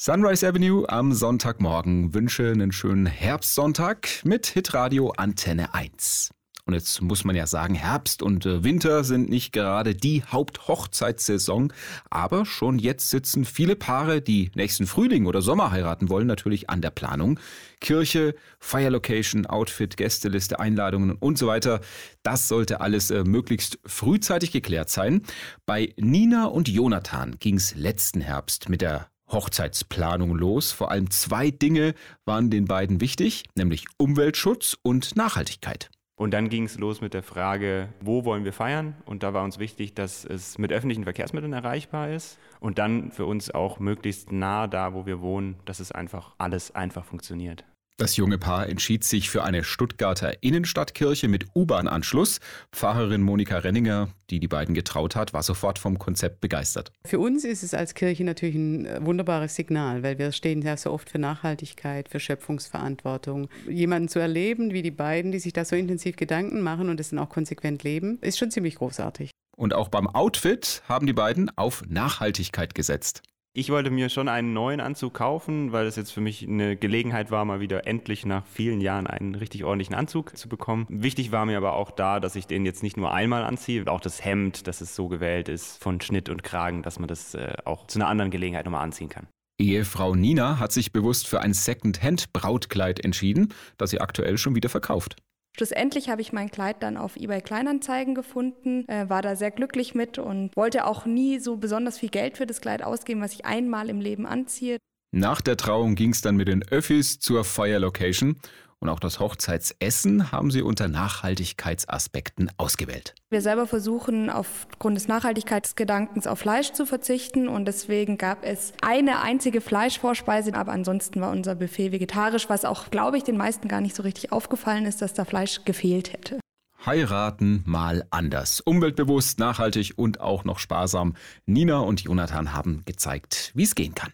Sunrise Avenue am Sonntagmorgen wünsche einen schönen Herbstsonntag mit Hitradio Antenne 1. Und jetzt muss man ja sagen, Herbst und äh, Winter sind nicht gerade die Haupthochzeitssaison, aber schon jetzt sitzen viele Paare, die nächsten Frühling oder Sommer heiraten wollen, natürlich an der Planung. Kirche, Feierlocation, Outfit, Gästeliste, Einladungen und so weiter. Das sollte alles äh, möglichst frühzeitig geklärt sein. Bei Nina und Jonathan ging es letzten Herbst mit der Hochzeitsplanung los. Vor allem zwei Dinge waren den beiden wichtig, nämlich Umweltschutz und Nachhaltigkeit. Und dann ging es los mit der Frage, wo wollen wir feiern? Und da war uns wichtig, dass es mit öffentlichen Verkehrsmitteln erreichbar ist und dann für uns auch möglichst nah da, wo wir wohnen, dass es einfach alles einfach funktioniert. Das junge Paar entschied sich für eine Stuttgarter Innenstadtkirche mit U-Bahn-Anschluss. Pfarrerin Monika Renninger, die die beiden getraut hat, war sofort vom Konzept begeistert. Für uns ist es als Kirche natürlich ein äh, wunderbares Signal, weil wir stehen ja so oft für Nachhaltigkeit, für Schöpfungsverantwortung. Jemanden zu erleben wie die beiden, die sich da so intensiv Gedanken machen und es dann auch konsequent leben, ist schon ziemlich großartig. Und auch beim Outfit haben die beiden auf Nachhaltigkeit gesetzt. Ich wollte mir schon einen neuen Anzug kaufen, weil es jetzt für mich eine Gelegenheit war, mal wieder endlich nach vielen Jahren einen richtig ordentlichen Anzug zu bekommen. Wichtig war mir aber auch da, dass ich den jetzt nicht nur einmal anziehe, auch das Hemd, dass es so gewählt ist von Schnitt und Kragen, dass man das äh, auch zu einer anderen Gelegenheit nochmal anziehen kann. Ehefrau Nina hat sich bewusst für ein Second-Hand-Brautkleid entschieden, das sie aktuell schon wieder verkauft. Schlussendlich habe ich mein Kleid dann auf eBay Kleinanzeigen gefunden, äh, war da sehr glücklich mit und wollte auch nie so besonders viel Geld für das Kleid ausgeben, was ich einmal im Leben anziehe. Nach der Trauung ging es dann mit den Öffis zur Feuerlocation und auch das Hochzeitsessen haben sie unter Nachhaltigkeitsaspekten ausgewählt. Wir selber versuchen aufgrund des Nachhaltigkeitsgedankens auf Fleisch zu verzichten und deswegen gab es eine einzige Fleischvorspeise, aber ansonsten war unser Buffet vegetarisch, was auch, glaube ich, den meisten gar nicht so richtig aufgefallen ist, dass da Fleisch gefehlt hätte. Heiraten mal anders. Umweltbewusst, nachhaltig und auch noch sparsam. Nina und Jonathan haben gezeigt, wie es gehen kann.